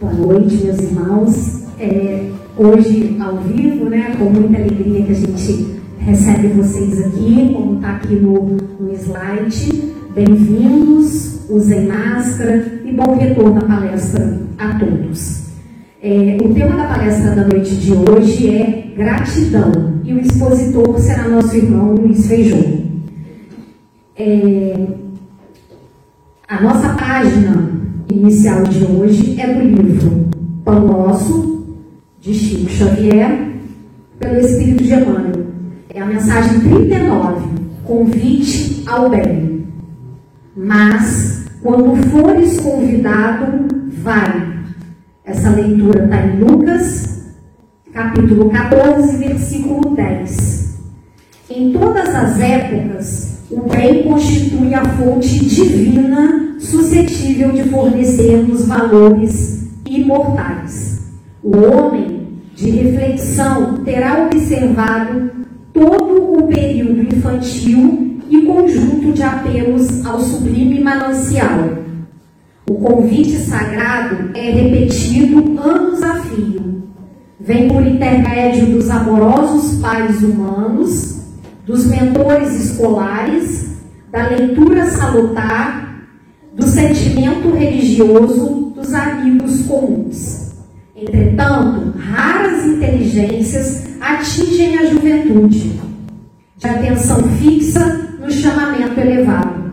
Boa noite, meus irmãos. É, hoje, ao vivo, né, com muita alegria que a gente recebe vocês aqui, como está aqui no, no slide. Bem-vindos, usem máscara e bom retorno à palestra a todos. É, o tema da palestra da noite de hoje é gratidão e o expositor será nosso irmão Luiz Feijão. É, a nossa página inicial de hoje é do livro Pão Nosso, de Chico Xavier, pelo Espírito de Emmanuel. É a mensagem 39, convite ao bem. Mas, quando fores convidado, vai. Essa leitura está em Lucas, capítulo 14, versículo 10. Em todas as épocas, o bem constitui a fonte divina suscetível de fornecer-nos valores imortais. O homem de reflexão terá observado todo o período infantil e conjunto de apelos ao sublime manancial. O convite sagrado é repetido anos a fio. Vem por intermédio dos amorosos pais humanos dos mentores escolares, da leitura salutar, do sentimento religioso dos amigos comuns. Entretanto, raras inteligências atingem a juventude, de atenção fixa no chamamento elevado.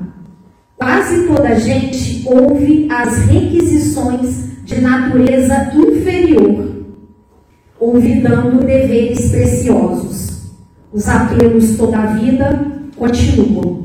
Quase toda a gente ouve as requisições de natureza inferior, olvidando deveres preciosos os apelos toda a vida continuam.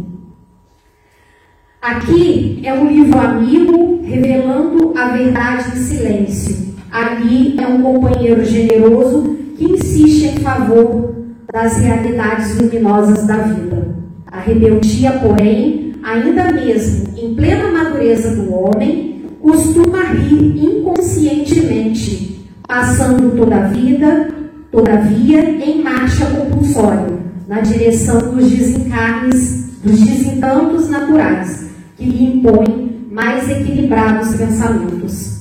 Aqui é um livro amigo revelando a verdade em silêncio. Ali é um companheiro generoso que insiste em favor das realidades luminosas da vida. A rebeldia, porém, ainda mesmo em plena madureza do homem, costuma rir inconscientemente, passando toda a vida todavia em marcha compulsória, na direção dos desencarnes, dos desencantos naturais, que lhe impõem mais equilibrados pensamentos.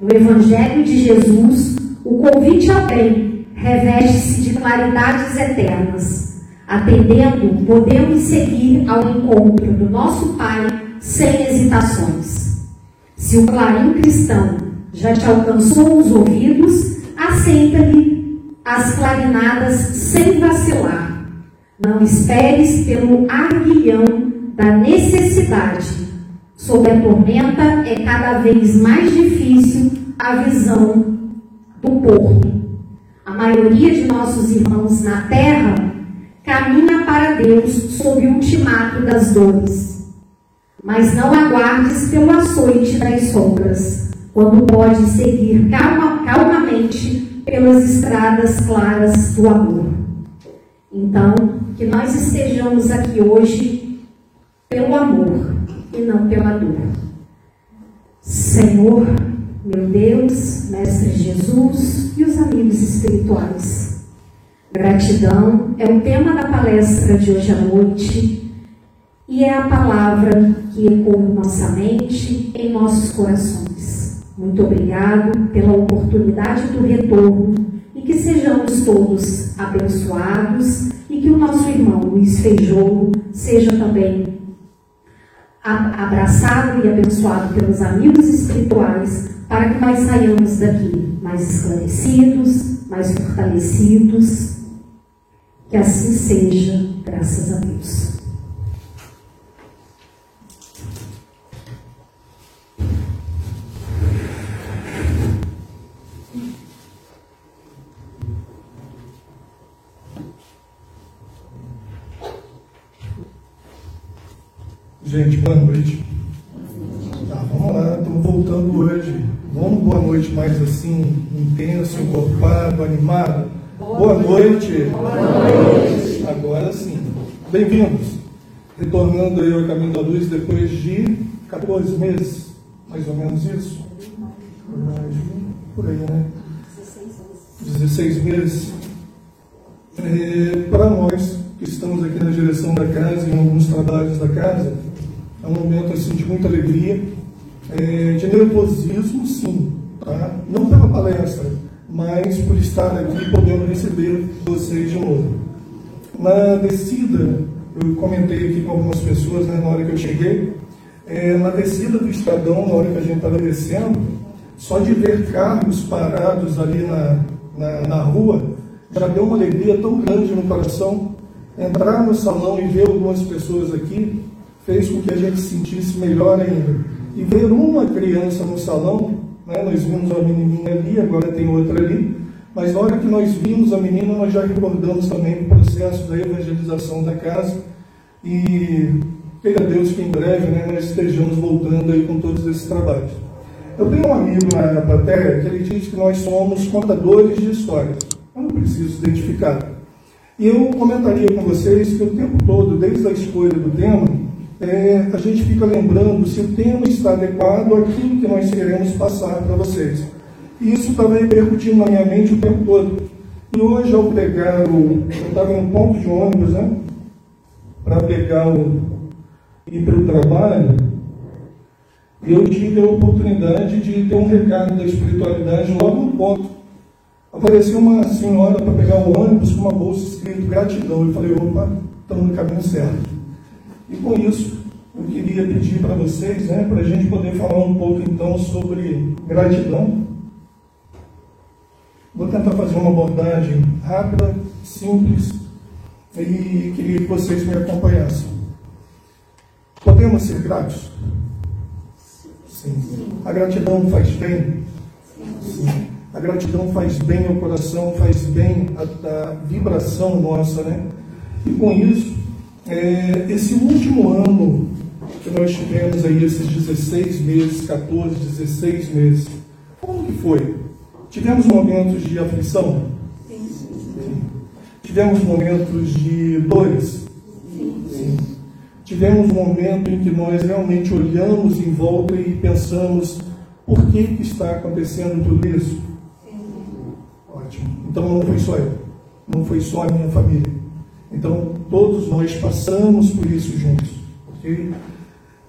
No Evangelho de Jesus, o convite ao bem reveste-se de claridades eternas. Atendendo, podemos seguir ao encontro do nosso Pai sem hesitações. Se o clarim cristão já te alcançou os ouvidos, aceita-lhe as clarinadas sem vacilar. Não esperes pelo arguilhão da necessidade. Sob a tormenta é cada vez mais difícil a visão do porto. A maioria de nossos irmãos na terra caminha para Deus sob o ultimato das dores. Mas não aguardes pelo açoite das sombras, quando pode seguir calma, calmamente pelas estradas claras do amor. Então, que nós estejamos aqui hoje pelo amor e não pela dor. Senhor, meu Deus, Mestre Jesus e os amigos espirituais. Gratidão é o tema da palestra de hoje à noite e é a palavra que ecoa em nossa mente, em nossos corações. Muito obrigado pela oportunidade do retorno e que sejamos todos abençoados e que o nosso irmão Luiz Feijolo seja também abraçado e abençoado pelos amigos espirituais para que nós saiamos daqui mais esclarecidos, mais fortalecidos. Que assim seja, graças a Deus. Gente, boa noite. Tá, vamos lá, estamos voltando hoje. Vamos boa noite mais assim, intenso, encorpado, animado. Boa, boa noite. noite. Boa noite. Agora sim. Bem-vindos. Retornando aí ao caminho da luz depois de 14 meses, mais ou menos isso. Por aí, né? 16 meses. É, para nós que estamos aqui na direção da casa, em alguns trabalhos da casa, um momento assim, de muita alegria, é, de nervosismo, sim, tá? não pela palestra, mas por estar aqui podendo receber vocês de novo. Na descida, eu comentei aqui com algumas pessoas né, na hora que eu cheguei, é, na descida do Estadão, na hora que a gente estava descendo, só de ver carros parados ali na, na, na rua, já deu uma alegria tão grande no coração. Entrar no salão e ver algumas pessoas aqui fez com que a gente se sentisse melhor ainda. E ver uma criança no salão, né, nós vimos uma menininha ali, agora tem outra ali, mas na hora que nós vimos a menina, nós já recordamos também o processo da evangelização da casa e queira Deus que em breve né, nós estejamos voltando aí com todos esses trabalhos. Eu tenho um amigo na plateia que ele diz que nós somos contadores de histórias. Eu não preciso identificar. E eu comentaria com vocês que o tempo todo, desde a escolha do tema, é, a gente fica lembrando se o tema está adequado àquilo que nós queremos passar para vocês. E isso estava repercutindo na minha mente o tempo todo. E hoje, ao pegar o. Eu estava em um ponto de ônibus, né? Para pegar o. ir para o trabalho, eu tive a oportunidade de ter um recado da espiritualidade logo no ponto. Apareceu uma senhora para pegar o ônibus com uma bolsa escrito gratidão. Eu falei, opa, estamos no caminho certo. E com isso, eu queria pedir para vocês, né, para a gente poder falar um pouco então sobre gratidão. Vou tentar fazer uma abordagem rápida, simples, e queria que vocês me acompanhassem. Podemos ser gratos? Sim. A gratidão faz bem? Sim. A gratidão faz bem ao coração, faz bem à, vibração nossa, né? E com isso, é, esse último ano que nós tivemos aí, esses 16 meses, 14, 16 meses, como que foi? Tivemos momentos de aflição? Sim. Sim. Tivemos momentos de dores? Sim. Sim. Tivemos um momento em que nós realmente olhamos em volta e pensamos por que, que está acontecendo tudo isso? Sim. Ótimo. Então não foi só eu, não foi só a minha família. Então todos nós passamos por isso juntos. Okay?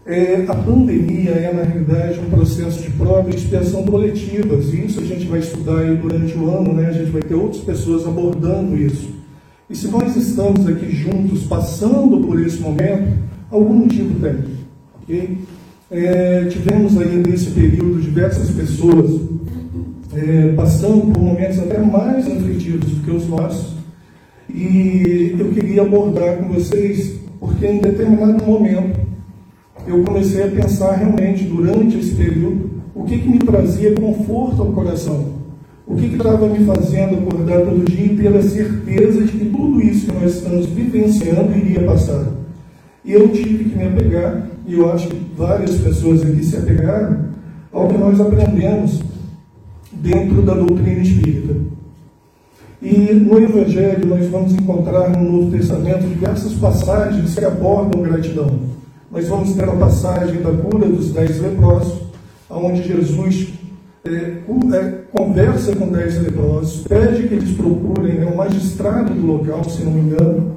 É, a pandemia é, na realidade, um processo de prova e expiação coletivas, e isso a gente vai estudar aí durante o ano, né? a gente vai ter outras pessoas abordando isso. E se nós estamos aqui juntos, passando por esse momento, algum motivo tem. Okay? É, tivemos aí nesse período diversas pessoas é, passando por momentos até mais aflitivos do que os nossos, e eu queria abordar com vocês, porque em determinado momento, eu comecei a pensar realmente durante esse período o que, que me trazia conforto ao coração. O que estava me fazendo acordar todo dia e ter a certeza de que tudo isso que nós estamos vivenciando iria passar. E eu tive que me apegar, e eu acho que várias pessoas aqui se apegaram, ao que nós aprendemos dentro da doutrina espírita. E no Evangelho nós vamos encontrar no Novo Testamento diversas passagens que abordam gratidão nós vamos ter a passagem da cura dos dez leprosos, onde Jesus é, é, conversa com dez leprosos, pede que eles procurem né, o magistrado do local, se não me engano,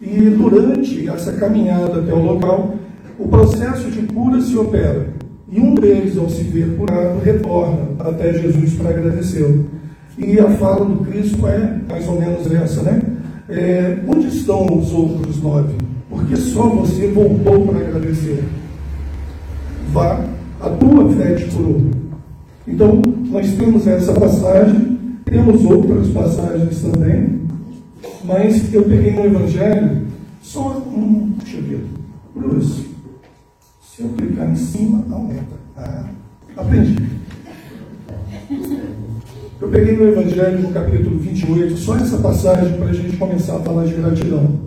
e durante essa caminhada até o local, o processo de cura se opera. E um deles, ao se ver curado, retorna até Jesus para agradecê-lo. E a fala do Cristo é mais ou menos essa, né? É, onde estão os outros nove? porque só você voltou para agradecer. Vá, a tua fé te curou. Então, nós temos essa passagem, temos outras passagens também, mas eu peguei no Evangelho só um. Deixa eu ver. Bruce, se eu clicar em cima, aumenta. Ah, aprendi. Eu peguei no Evangelho, no capítulo 28, só essa passagem para a gente começar a falar de gratidão.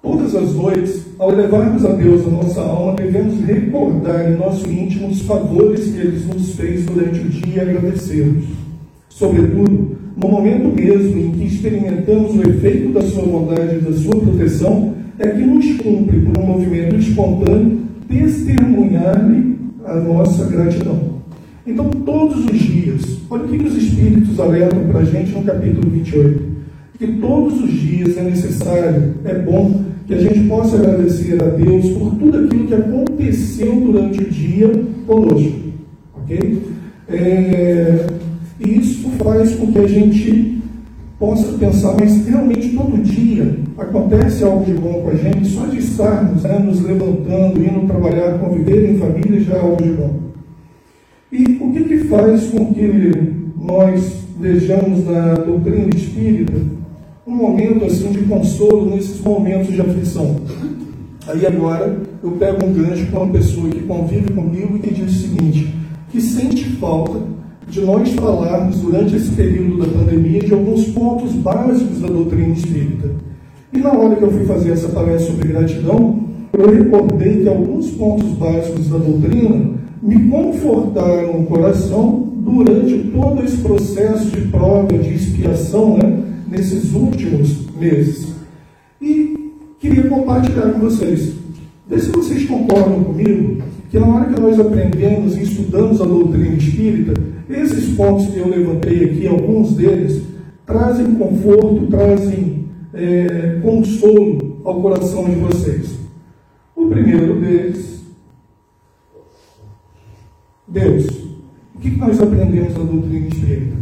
Todas as noites, ao levarmos a Deus a nossa alma, devemos recordar em nosso íntimo os favores que Ele nos fez durante o dia e agradecê-los. Sobretudo, no momento mesmo em que experimentamos o efeito da Sua bondade e da Sua proteção, é que nos cumpre, por um movimento espontâneo, testemunhar-lhe a nossa gratidão. Então, todos os dias, olha o que os Espíritos alertam para a gente no capítulo 28 que todos os dias é necessário, é bom que a gente possa agradecer a Deus por tudo aquilo que aconteceu durante o dia conosco. Ok? É, e isso faz com que a gente possa pensar, mas realmente todo dia acontece algo de bom com a gente, só de estarmos né, nos levantando, indo trabalhar, conviver em família já é algo de bom. E o que, que faz com que nós vejamos na doutrina espírita um momento assim de consolo nesses momentos de aflição? Aí agora eu pego um gancho com uma pessoa que convive comigo e que diz o seguinte, que sente falta de nós falarmos durante esse período da pandemia de alguns pontos básicos da doutrina espírita. E na hora que eu fui fazer essa palestra sobre gratidão, eu recordei que alguns pontos básicos da doutrina me confortaram o coração durante todo esse processo de prova, de expiação, né, nesses últimos meses. E queria compartilhar com vocês. Vê se vocês concordam comigo que na hora que nós aprendemos e estudamos a doutrina espírita, esses pontos que eu levantei aqui, alguns deles, trazem conforto, trazem é, consolo ao coração de vocês. O primeiro deles, Deus. O que nós aprendemos na doutrina espírita?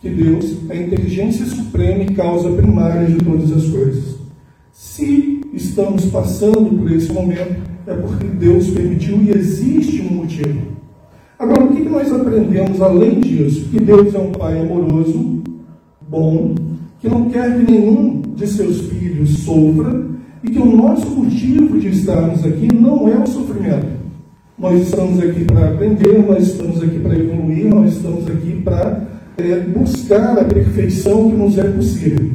Que Deus é a inteligência suprema e causa primária de todas as coisas. Se estamos passando por esse momento, é porque Deus permitiu e existe um motivo. Agora, o que nós aprendemos além disso? Que Deus é um Pai amoroso, bom, que não quer que nenhum de seus filhos sofra e que o nosso motivo de estarmos aqui não é o sofrimento. Nós estamos aqui para aprender, nós estamos aqui para evoluir, nós estamos aqui para é, buscar a perfeição que nos é possível.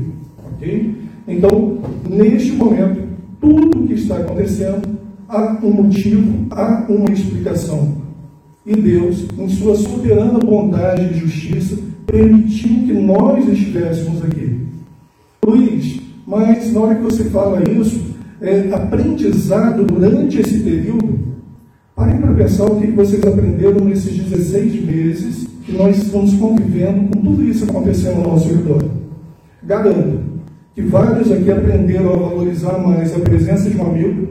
Ok? Então, neste momento, tudo que está acontecendo há um motivo, há uma explicação. E Deus, em sua soberana bondade e justiça, permitiu que nós estivéssemos aqui. Luiz, mas na hora que você fala isso, é, aprendizado durante esse período, parem para pensar o que vocês aprenderam nesses 16 meses que nós estamos convivendo com tudo isso acontecendo ao nosso redor. Garanto que vários aqui aprenderam a valorizar mais a presença de um amigo,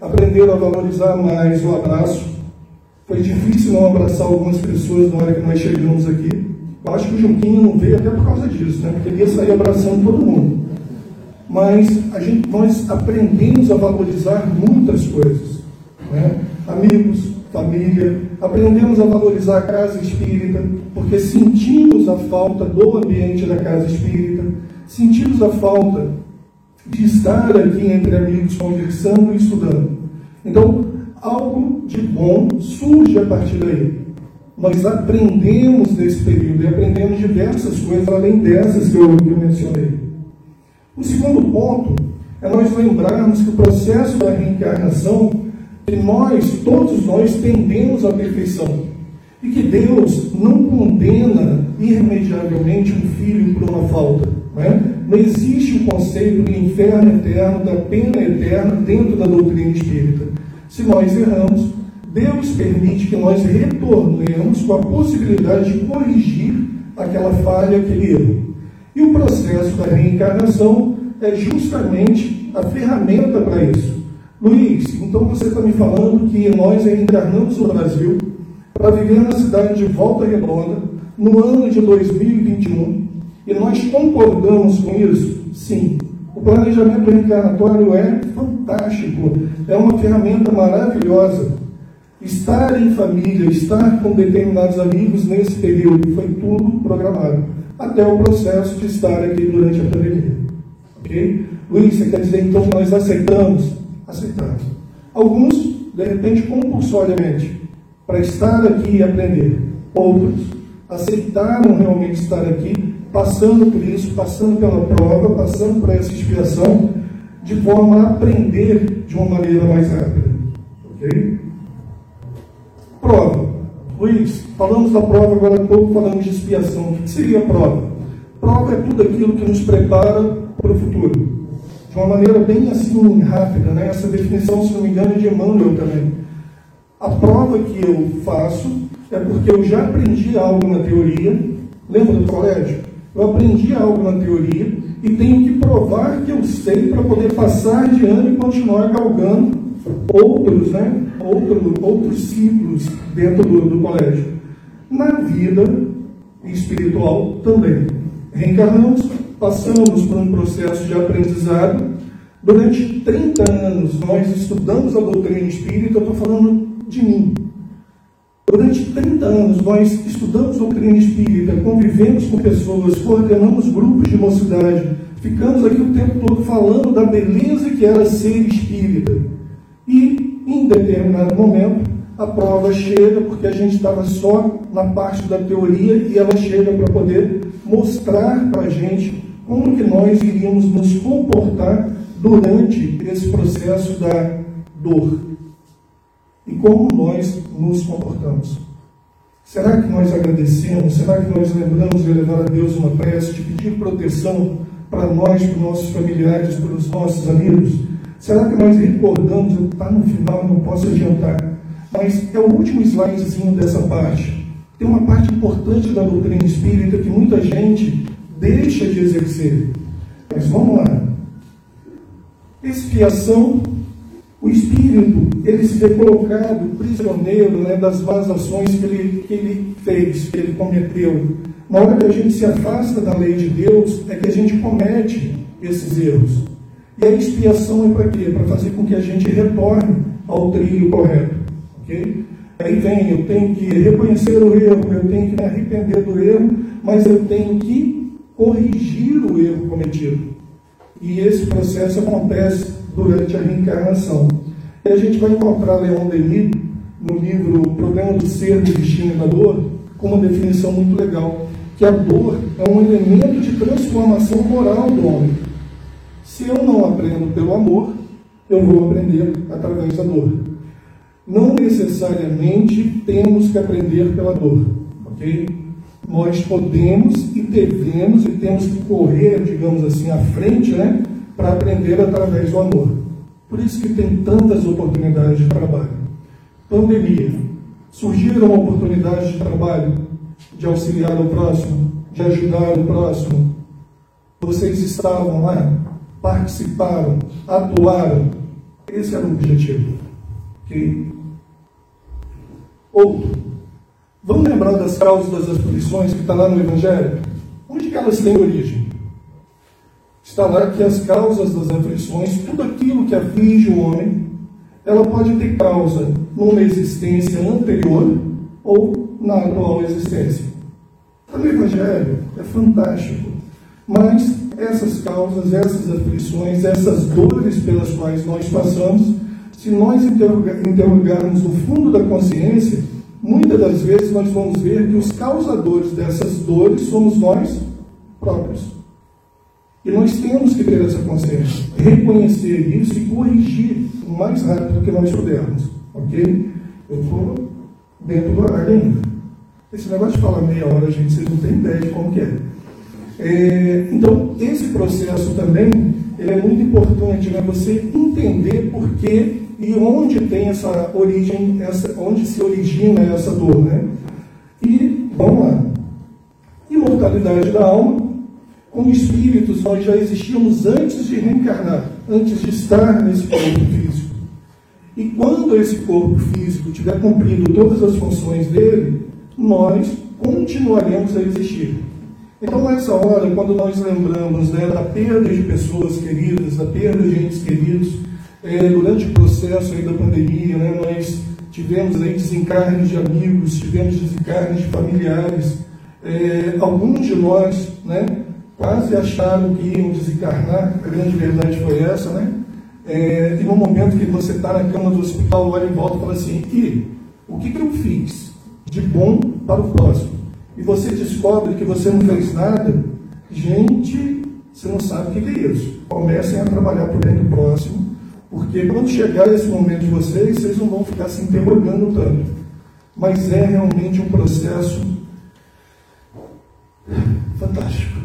aprenderam a valorizar mais o abraço. Foi difícil não abraçar algumas pessoas na hora que nós chegamos aqui. Eu acho que o Juquinho não veio até por causa disso, né? porque ele ia sair abraçando todo mundo. Mas a gente, nós aprendemos a valorizar muitas coisas. Né? Amigos, família, aprendemos a valorizar a casa espírita, porque sentimos a falta do ambiente da casa espírita, sentimos a falta de estar aqui entre amigos conversando e estudando. Então, algo de bom surge a partir daí. Nós aprendemos nesse período e aprendemos diversas coisas além dessas que eu, que eu mencionei. O segundo ponto é nós lembrarmos que o processo da reencarnação, que nós, todos nós, tendemos à perfeição. E que Deus não condena irremediavelmente um filho por uma falta. Não, é? não existe o conceito do inferno eterno, da pena eterna dentro da doutrina espírita. Se nós erramos, Deus permite que nós retornemos com a possibilidade de corrigir aquela falha, aquele erro. E o processo da reencarnação é justamente a ferramenta para isso. Luiz, então você está me falando que nós reencarnamos no Brasil para viver na cidade de Volta Redonda no ano de 2021 e nós concordamos com isso? Sim. O planejamento reencarnatório é fantástico, é uma ferramenta maravilhosa. Estar em família, estar com determinados amigos nesse período foi tudo programado, até o processo de estar aqui durante a pandemia. Ok? Luiz, você quer dizer então que nós aceitamos? Aceitamos. Alguns, de repente, compulsoriamente, para estar aqui e aprender. Outros aceitaram realmente estar aqui passando por isso, passando pela prova, passando por essa expiação, de forma a aprender de uma maneira mais rápida. Ok? Prova. Luiz, falamos da prova agora há pouco, falamos de expiação. O que seria prova? Prova é tudo aquilo que nos prepara para o futuro. De uma maneira bem assim rápida, né? Essa definição, se não me engano, é de Emmanuel também. A prova que eu faço é porque eu já aprendi algo na teoria. Lembra do colégio? Eu aprendi algo na teoria e tenho que provar que eu sei para poder passar de ano e continuar galgando outros, né, outro, outros ciclos dentro do, do colégio. Na vida espiritual também. Reencarnamos, passamos por um processo de aprendizado. Durante 30 anos nós estudamos a doutrina espírita, eu estou falando de mim. Durante 30 anos nós estudamos doutrina espírita, convivemos com pessoas, coordenamos grupos de mocidade, ficamos aqui o tempo todo falando da beleza que era ser espírita. E, em determinado momento, a prova chega, porque a gente estava só na parte da teoria, e ela chega para poder mostrar para a gente como que nós iríamos nos comportar durante esse processo da dor. E como nós nos comportamos. Será que nós agradecemos? Será que nós lembramos de levar a Deus uma prece, de pedir proteção para nós, para os nossos familiares, para os nossos amigos? Será que nós recordamos, está no final, não posso adiantar, mas é o último slidezinho dessa parte. Tem uma parte importante da doutrina espírita que muita gente deixa de exercer. Mas vamos lá. Expiação, o espírito, ele se vê colocado prisioneiro né, das más ações que ele, que ele fez, que ele cometeu. Na hora que a gente se afasta da lei de Deus, é que a gente comete esses erros. E a expiação é para quê? Para fazer com que a gente retorne ao trilho correto. Okay? Aí vem, eu tenho que reconhecer o erro, eu tenho que me arrepender do erro, mas eu tenho que corrigir o erro cometido. E esse processo acontece durante a reencarnação. E a gente vai encontrar Leon Denis no livro O Problema do Ser, do Destino e da Dor, com uma definição muito legal, que a dor é um elemento de transformação moral do homem. Se eu não aprendo pelo amor, eu vou aprender através da dor. Não necessariamente temos que aprender pela dor, ok? Nós podemos e devemos e temos que correr, digamos assim, à frente, né? Para aprender através do amor. Por isso que tem tantas oportunidades de trabalho. Pandemia. Surgiram oportunidades de trabalho, de auxiliar o próximo, de ajudar o próximo. Vocês estavam lá, participaram, atuaram. Esse era o objetivo. Okay? Outro. Vamos lembrar das causas das aflições que está lá no Evangelho? Onde que elas têm origem? Está lá que as causas das aflições, tudo aquilo que aflige o homem, ela pode ter causa numa existência anterior ou na atual existência. Está no Evangelho, é fantástico. Mas essas causas, essas aflições, essas dores pelas quais nós passamos, se nós interrogarmos o fundo da consciência, muitas das vezes nós vamos ver que os causadores dessas dores somos nós próprios. E nós temos que ter essa consciência, reconhecer isso e corrigir o mais rápido que nós pudermos. Ok? Eu estou dentro do horário ainda. Esse negócio de falar meia hora, gente, vocês não têm ideia de como que é. é então, esse processo também é muito importante, né? Você entender por que e onde tem essa origem, essa, onde se origina essa dor, né? E vamos lá. Imortalidade da alma. Como espíritos, nós já existíamos antes de reencarnar, antes de estar nesse corpo físico. E quando esse corpo físico tiver cumprido todas as funções dele, nós continuaremos a existir. Então, nessa hora, quando nós lembramos né, da perda de pessoas queridas, da perda de entes queridos, é, durante o processo aí da pandemia, né, nós tivemos aí desencarnes de amigos, tivemos desencarnes de familiares. É, alguns de nós né, quase acharam que iam desencarnar, a grande verdade foi essa, né? É, e no momento que você está na cama do hospital, olha em volta e fala assim, e o que, que eu fiz de bom para o próximo? E você descobre que você não fez nada, gente, você não sabe o que, que é isso. Comecem a trabalhar por dentro do próximo, porque quando chegar esse momento de vocês, vocês não vão ficar se interrogando tanto. Mas é realmente um processo fantástico.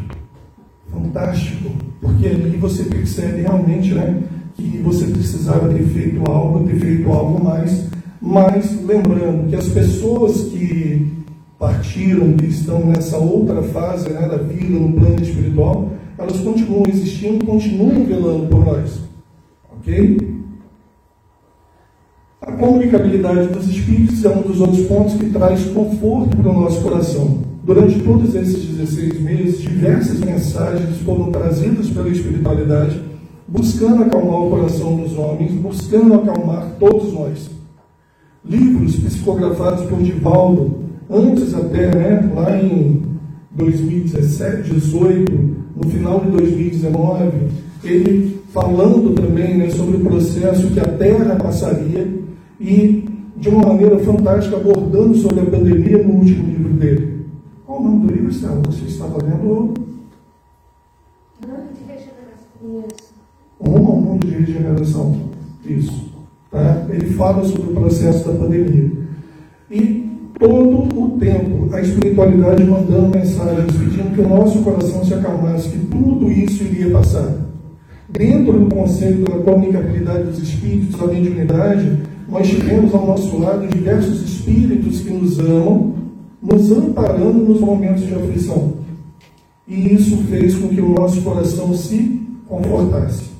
Fantástico. Porque ali você percebe realmente né, que você precisava ter feito algo, ter feito algo mais. Mas lembrando que as pessoas que partiram, que estão nessa outra fase né, da vida, no plano espiritual, elas continuam existindo, continuam velando por nós. Ok? A comunicabilidade dos espíritos é um dos outros pontos que traz conforto para o nosso coração. Durante todos esses 16 meses, diversas mensagens foram trazidas pela espiritualidade, buscando acalmar o coração dos homens, buscando acalmar todos nós. Livros psicografados por Divaldo, antes até, né, lá em 2017, 2018, no final de 2019, ele falando também né, sobre o processo que a Terra passaria e, de uma maneira fantástica, abordando sobre a pandemia no último livro dele. Qual o nome do livro, Estela? Você estava lendo? Rumo ao Mundo de Regeneração. Isso. Tá? Ele fala sobre o processo da pandemia. E todo o tempo a espiritualidade mandando mensagens, pedindo que o nosso coração se acalmasse, que tudo isso iria passar. Dentro do conceito da comunicabilidade dos espíritos, da mediunidade, nós tivemos ao nosso lado diversos espíritos que nos amam, nos amparando nos momentos de aflição. E isso fez com que o nosso coração se confortasse.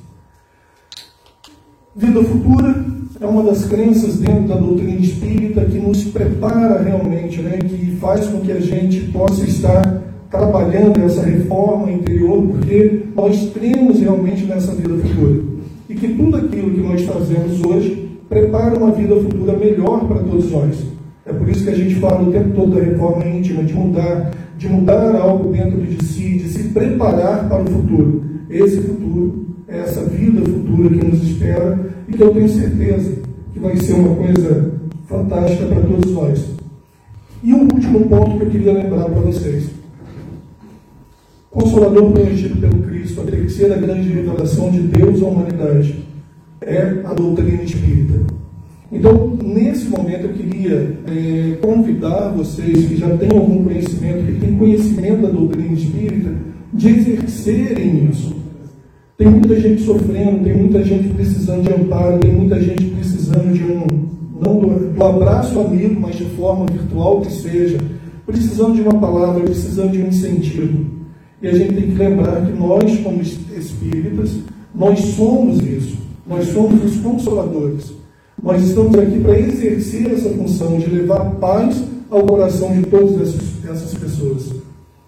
Vida futura, é uma das crenças dentro da doutrina espírita que nos prepara realmente, né, que faz com que a gente possa estar trabalhando essa reforma interior, porque nós cremos realmente nessa vida futura. E que tudo aquilo que nós fazemos hoje prepara uma vida futura melhor para todos nós. É por isso que a gente fala o tempo todo da reforma íntima, de mudar, de mudar algo dentro de si, de se preparar para o futuro. Esse futuro é essa vida futura que nos espera e que eu tenho certeza que vai ser uma coisa fantástica para todos nós. E um último ponto que eu queria lembrar para vocês. Consolador preenchido pelo Cristo, a terceira grande revelação de Deus à humanidade é a doutrina espírita. Então, nesse momento, eu queria é, convidar vocês que já têm algum conhecimento, que têm conhecimento da doutrina espírita, de exercerem isso tem muita gente sofrendo, tem muita gente precisando de amparo, tem muita gente precisando de um, não do, do abraço amigo, mas de forma virtual que seja, precisando de uma palavra, precisando de um incentivo. E a gente tem que lembrar que nós, como espíritas, nós somos isso. Nós somos os consoladores. Nós estamos aqui para exercer essa função de levar paz ao coração de todas essas, essas pessoas.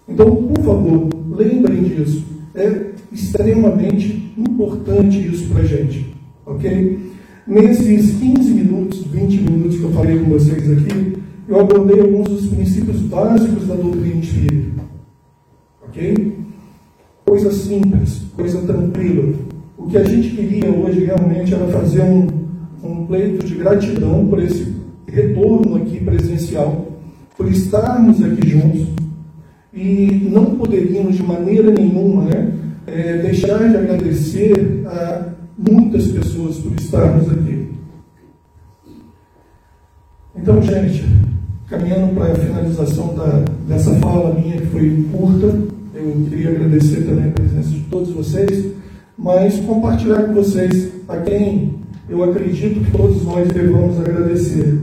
Então, por favor, lembrem disso. É extremamente importante isso para a gente, ok? Nesses 15 minutos, 20 minutos que eu falei com vocês aqui, eu abordei alguns dos princípios básicos da doutrina espírita, Coisa simples, coisa tranquila. O que a gente queria hoje realmente era fazer um, um pleito de gratidão por esse retorno aqui presencial, por estarmos aqui juntos, e não poderíamos de maneira nenhuma né, é, deixar de agradecer a muitas pessoas por estarmos aqui. Então, gente, caminhando para a finalização da, dessa fala minha, que foi curta, eu queria agradecer também a presença de todos vocês, mas compartilhar com vocês a quem eu acredito que todos nós devemos agradecer.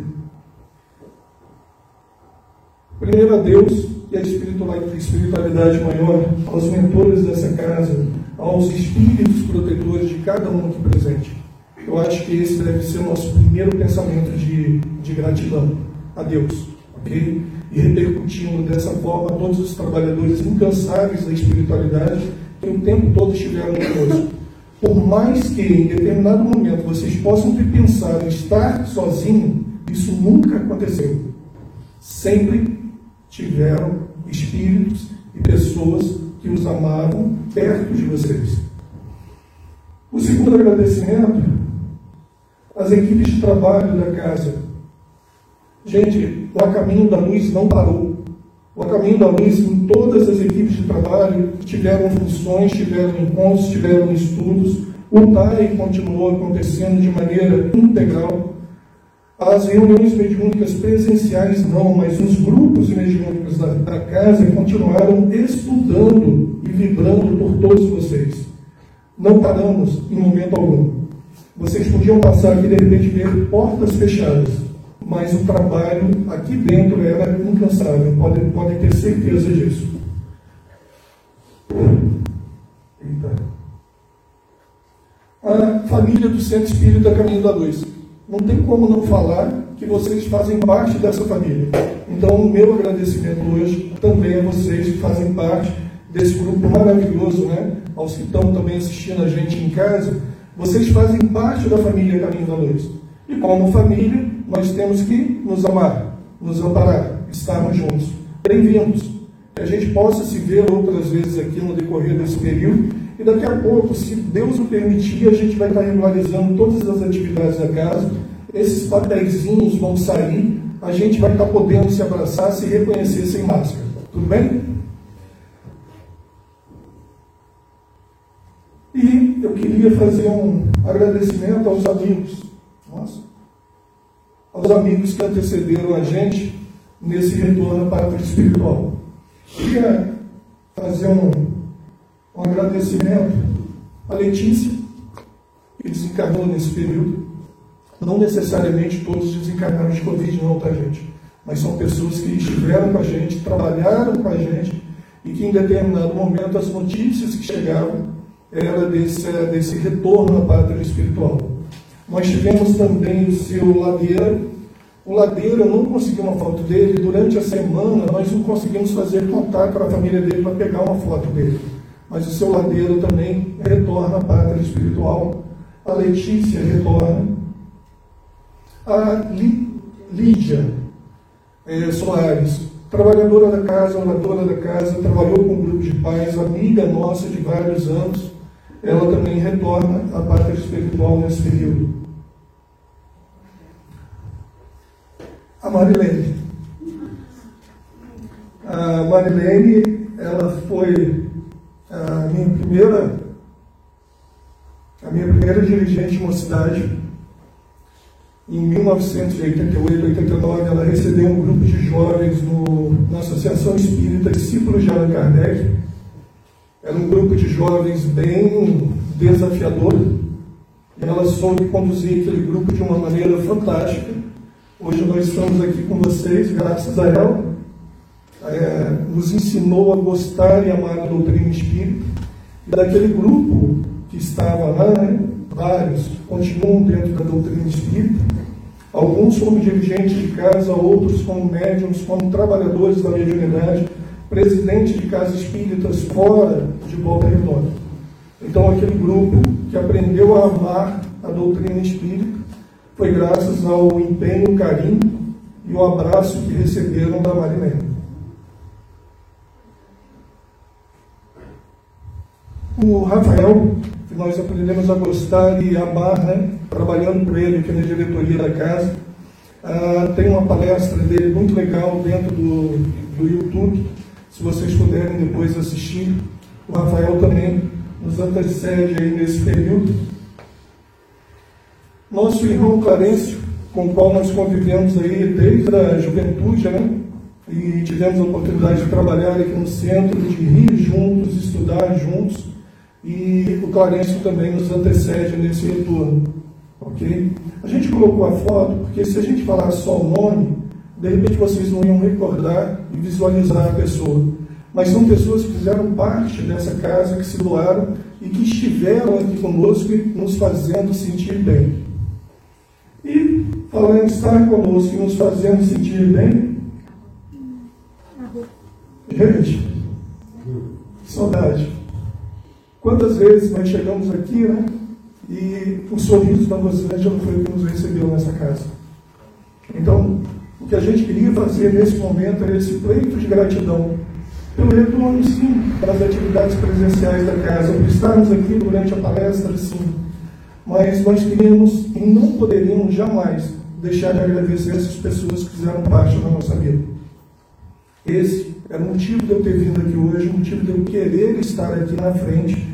Primeiro a Deus, e a espiritualidade maior, aos mentores dessa casa, aos espíritos protetores de cada um aqui presente. Eu acho que esse deve ser o nosso primeiro pensamento de, de gratidão a Deus, ok? E repercutindo dessa forma todos os trabalhadores incansáveis da espiritualidade que o tempo todo estiveram conosco. Por mais que em determinado momento vocês possam ter pensado em estar sozinho, isso nunca aconteceu. Sempre tiveram espíritos e pessoas que os amavam perto de vocês. O segundo agradecimento às equipes de trabalho da casa. Gente, o A Caminho da Luz não parou. O A Caminho da Luz, em todas as equipes de trabalho, tiveram funções, tiveram encontros, tiveram estudos. O TAI continuou acontecendo de maneira integral. As reuniões mediúnicas presenciais não, mas os grupos mediúnicos da, da casa continuaram estudando e vibrando por todos vocês. Não paramos em momento algum. Vocês podiam passar aqui de repente ver portas fechadas, mas o trabalho aqui dentro era incansável, podem, podem ter certeza disso. Espírita. A família do Centro Espírita Caminho da Luz. Não tem como não falar que vocês fazem parte dessa família. Então, o meu agradecimento hoje também a vocês que fazem parte desse grupo maravilhoso, né? Aos que estão também assistindo a gente em casa, vocês fazem parte da família Caminho da Luz. E como família, nós temos que nos amar, nos amparar, estarmos juntos. Bem-vindos. Que a gente possa se ver outras vezes aqui no decorrer desse período. E daqui a pouco, se Deus o permitir, a gente vai estar regularizando todas as atividades da casa. Esses papéis vão sair, a gente vai estar podendo se abraçar, se reconhecer sem máscara. Tudo bem? E eu queria fazer um agradecimento aos amigos. Nossa. Aos amigos que antecederam a gente nesse retorno para o espiritual. Queria fazer um, um agradecimento à Letícia, que desencarnou nesse período. Não necessariamente todos desencarnaram de Covid, não, tá, gente? Mas são pessoas que estiveram com a gente, trabalharam com a gente e que em determinado momento as notícias que chegavam era desse, desse retorno à pátria espiritual. Nós tivemos também o seu Ladeira. O Ladeira, eu não consegui uma foto dele. Durante a semana, nós não conseguimos fazer contato com a família dele para pegar uma foto dele. Mas o seu Ladeira também retorna à pátria espiritual. A Letícia retorna. A Lídia é, Soares, trabalhadora da casa, oradora da casa, trabalhou com um grupo de pais, amiga nossa de vários anos ela também retorna à pátria espiritual nesse período. A Marilene. A Marilene, ela foi a minha primeira, a minha primeira dirigente de uma cidade. Em 1988, 89, ela recebeu um grupo de jovens no, na Associação Espírita Discípulos de Allan Kardec era um grupo de jovens bem desafiador. E ela soube conduzir aquele grupo de uma maneira fantástica. Hoje nós estamos aqui com vocês, graças a ela. É, nos ensinou a gostar e amar a doutrina espírita. E daquele grupo que estava lá, né, vários continuam dentro da doutrina espírita. Alguns como dirigentes de casa, outros como médiums, como trabalhadores da mediunidade presidente de casas espíritas fora de Volta Redonda. Então, aquele grupo que aprendeu a amar a doutrina espírita foi graças ao empenho, carinho e o abraço que receberam da Marilene. O Rafael, que nós aprendemos a gostar e amar, né? trabalhando com ele aqui na diretoria da casa, uh, tem uma palestra dele muito legal dentro do, do YouTube se vocês puderem depois assistir, o Rafael também nos antecede aí nesse período. Nosso irmão Clarencio, com o qual nós convivemos aí desde a juventude, né? E tivemos a oportunidade de trabalhar aqui no centro, de rir juntos, estudar juntos. E o Clarencio também nos antecede nesse retorno. Ok? A gente colocou a foto porque se a gente falar só o nome, de repente vocês não iam recordar e visualizar a pessoa. Mas são pessoas que fizeram parte dessa casa, que se doaram e que estiveram aqui conosco e nos fazendo sentir bem. Falando estar conosco e nos fazendo sentir bem, gente, saudade. Quantas vezes nós chegamos aqui, né? E o sorriso da já não foi o que nos recebeu nessa casa. Então, o que a gente queria fazer nesse momento era esse pleito de gratidão pelo retorno, sim, para as atividades presenciais da casa, por estarmos aqui durante a palestra, sim. Mas nós queríamos e não poderíamos jamais deixar de agradecer essas pessoas que fizeram parte da nossa vida. Esse é o motivo de eu ter vindo aqui hoje, o motivo de eu querer estar aqui na frente.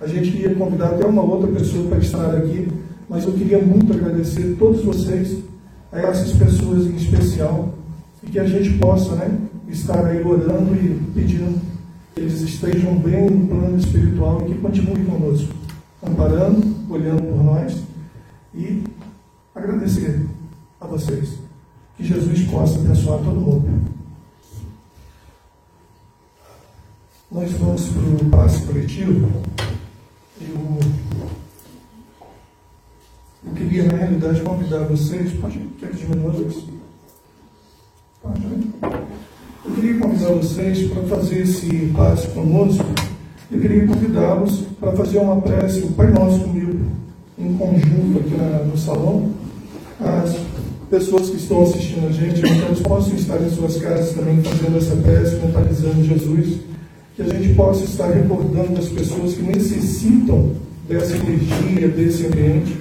A gente queria convidar até uma outra pessoa para estar aqui, mas eu queria muito agradecer a todos vocês a essas pessoas em especial e que a gente possa né, estar aí orando e pedindo que eles estejam bem no plano espiritual e que continuem conosco, amparando, olhando por nós e agradecer a vocês. Que Jesus possa abençoar todo mundo. Nós vamos para o passo coletivo. Eu, eu queria, na realidade, convidar vocês. Pode, quer que diminua? Pode, né? Eu queria convidar vocês para fazer esse passe conosco. Eu queria convidá-los para fazer uma prece, o Pai Nosso comigo, em conjunto aqui na, no salão. As pessoas que estão assistindo a gente, então eles possam estar em suas casas também fazendo essa prece, mentalizando Jesus, que a gente possa estar recordando as pessoas que necessitam dessa energia, desse ambiente,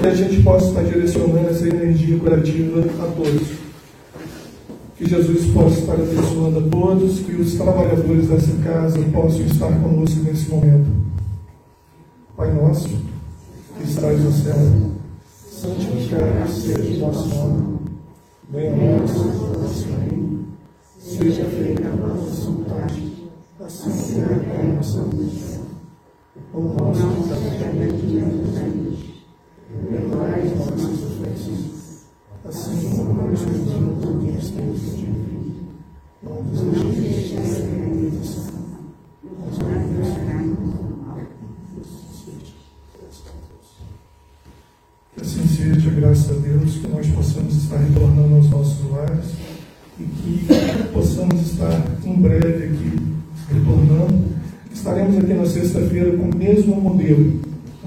que a gente possa estar direcionando essa energia curativa a todos. Que Jesus possa estar abençoando a todos, que os trabalhadores dessa casa possam estar conosco nesse momento. Pai nosso, que estás no céu, santificado seja o vosso nome. Venha a nós o vosso reino. Seja feita a vossa vontade, assim na terra como. O nosso dia nos dai Perdoai as nossas ofensas, assim como nós perdoamos a quem nos ofendido. Não nos deixeis cair em tentação, mas livrai-nos do mal. Que assim seja, graças a Deus, que nós possamos estar retornando aos nossos lares e que possamos estar em breve aqui retornando. Estaremos aqui na sexta-feira com o mesmo modelo,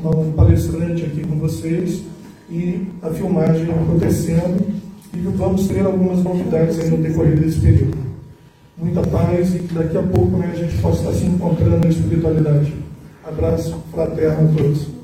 um palestrante aqui com vocês e a filmagem acontecendo e vamos ter algumas novidades aí no decorrer desse período. Muita paz e que daqui a pouco né, a gente possa estar se encontrando na espiritualidade. Abraço fraterno a todos.